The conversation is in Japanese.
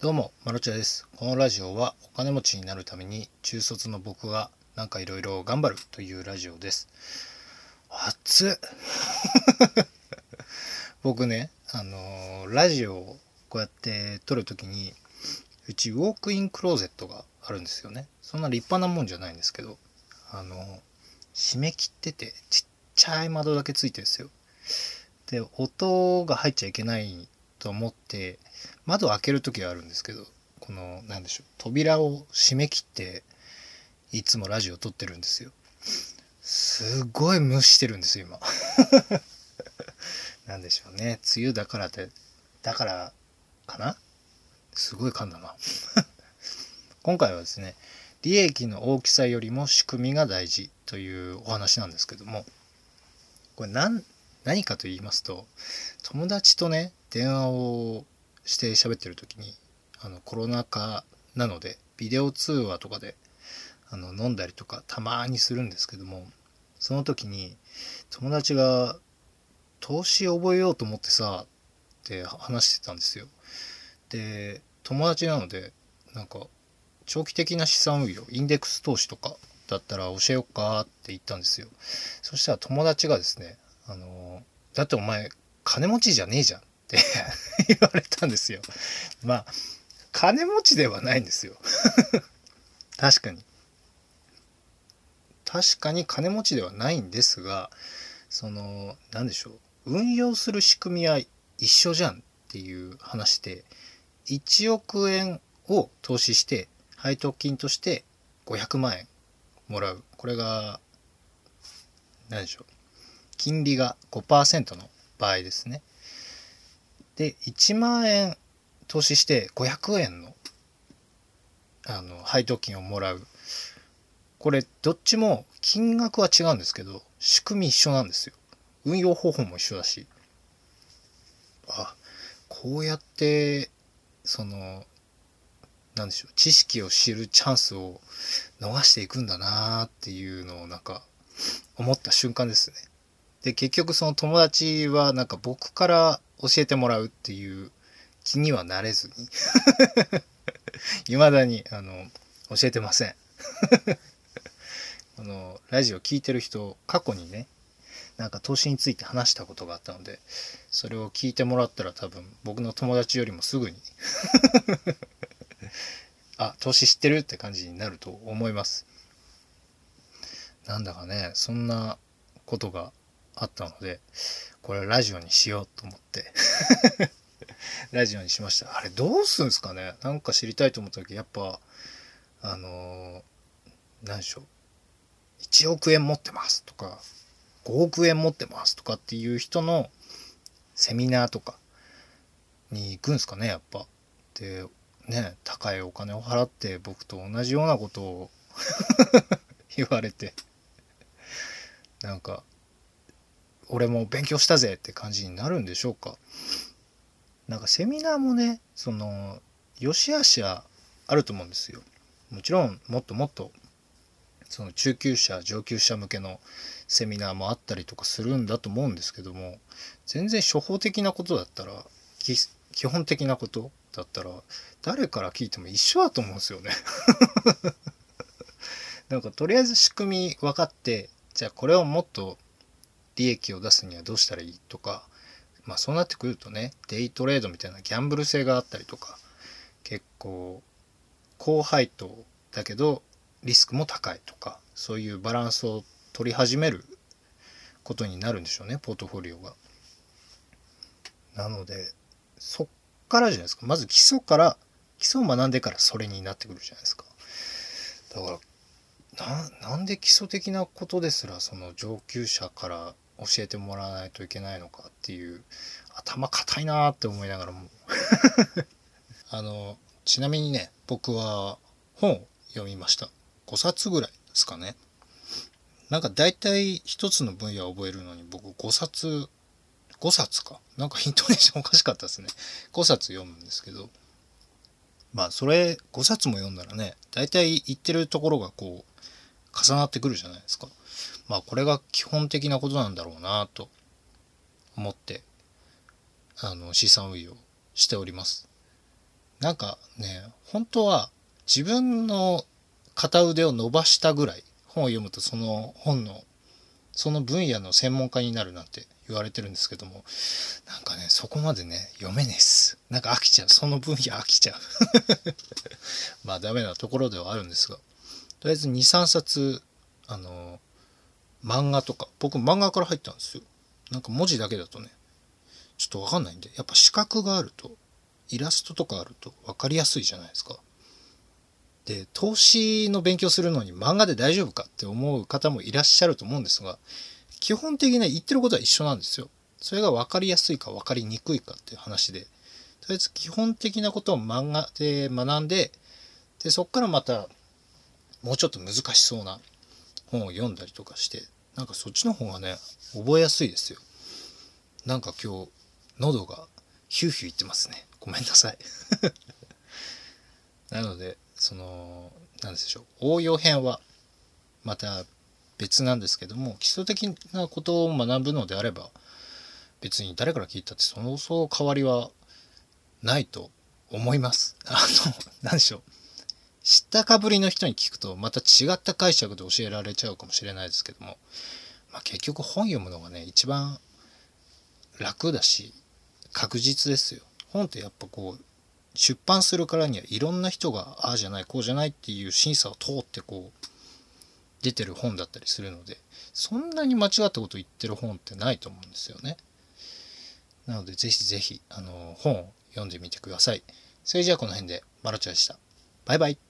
どうも、まろちゃです。このラジオはお金持ちになるために中卒の僕がなんかいろいろ頑張るというラジオです。熱っ 僕ね、あのーラジオをこうやって撮るときに、うちウォークインクローゼットがあるんですよね。そんな立派なもんじゃないんですけど、あのー締め切っててちっちゃい窓だけついてるんですよ。で、音が入っちゃいけないと思って、窓を開ける時はあるんですけどこのなんでしょう扉を閉め切っていつもラジオ撮ってるんですよ。すごい蒸してるんですよ今。なんでしょうね。梅雨だからってだからかな？すごい噛んだな。今回はですね利益の大きさよりも仕組みが大事というお話なんですけどもこれ何何かと言いますと友達とね電話をして喋ってる時にあのコロナ禍なのでビデオ通話とかであの飲んだりとかたまにするんですけどもその時に友達が「投資覚えようと思ってさ」って話してたんですよ。で友達なのでなんか長期的な資産運用インデックス投資とかだったら教えよっかって言ったんですよ。そしたら友達がですね「あのだってお前金持ちじゃねえじゃん」って 言われたんですよ。まあ金持ちではないんですよ。確かに。確かに金持ちではないんですがその何でしょう運用する仕組みは一緒じゃんっていう話で1億円を投資して配当金として500万円もらうこれが何でしょう金利が5%の場合ですね。で1万円投資して500円のあの配当金をもらう。これどっちも金額は違うんですけど仕組み一緒なんですよ。運用方法も一緒だし。あこうやってそのなんでしょう知識を知るチャンスを逃していくんだなっていうのをなんか思った瞬間ですね。で結局その友達はなんか僕から教えてもらうっていう気にはなれずに。未だにあの教えてません。このラジオ聞いてる人過去にねなんか投資について話したことがあったのでそれを聞いてもらったら多分僕の友達よりもすぐに。あ投資知ってるって感じになると思います。なんだかねそんなことがあったのでこれラジオにしようと思って。ラジオにしました。あれどうすんすかね。なんか知りたいと思った時やっぱあのー何でしょう。1億円持ってますとか5億円持ってますとかっていう人のセミナーとかに行くんすかねやっぱ。でね高いお金を払って僕と同じようなことを 言われて。なんか俺も勉強したぜって感じになるんでしょうか。なんかセミナーもねその良し悪しはあると思うんですよ。もちろんもっともっとその中級者上級者向けのセミナーもあったりとかするんだと思うんですけども全然処方的なことだったら基本的なことだったら誰から聞いても一緒だと思うんですよね。なんかとりあえず仕組み分かってじゃあこれをもっと利益を出すにはどうしたらいいとかまあそうなってくるとねデイトレードみたいなギャンブル性があったりとか結構高配当だけどリスクも高いとかそういうバランスを取り始めることになるんでしょうねポートフォリオが。なのでそっからじゃないですかまず基礎から基礎を学んでからそれになってくるじゃないですか。だからななんで基礎的なことですらその上級者から教えてもらわないといけないのかっていう頭固いなーって思いながらも。あのちなみにね僕は本を読みました。5冊ぐらいですかね。なんか大体一つの分野を覚えるのに僕5冊5冊か。なんかイントネーションおかしかったですね。5冊読むんですけど。まあそれ5冊も読んだらね大体言ってるところがこう重なってくるじゃないですか。まあこれが基本的なことなんだろうなと思ってあの資産運用しております。なんかね本当は自分の片腕を伸ばしたぐらい本を読むとその本のその分野の専門家になるなんて言われてるんですけどもなんかねそこまでね読めねえっす。なんか飽きちゃう。その分野飽きちゃう。まあダメなところではあるんですがとりあえず23冊あの漫画とか僕漫画から入ったんですよ。なんか文字だけだとねちょっとわかんないんでやっぱ視覚があるとイラストとかあると分かりやすいじゃないですか。で投資の勉強するのに漫画で大丈夫かって思う方もいらっしゃると思うんですが基本的に言ってることは一緒なんですよ。それが分かりやすいか分かりにくいかっていう話で。とりあえず基本的なことを漫画で学んででそっからまたもうちょっと難しそうな本を読んだりとかしてなんかそっちの方がね覚えやすいですよ。なんか今日喉がヒューヒューいってますね。ごめんなさい。なのでその何でしょう。応用編はまた別なんですけども基礎的なことを学ぶのであれば別に誰から聞いたってそのそう変わりはないと思います。あの何でしょう。知ったかぶりの人に聞くとまた違った解釈で教えられちゃうかもしれないですけども、まあ、結局本読むのがね一番楽だし確実ですよ本ってやっぱこう出版するからにはいろんな人がああじゃないこうじゃないっていう審査を通ってこう出てる本だったりするのでそんなに間違ったこと言ってる本ってないと思うんですよね。なのでぜひぜひあの本を読んでみてください。それじゃあこの辺でマロチャでした。バイバイ。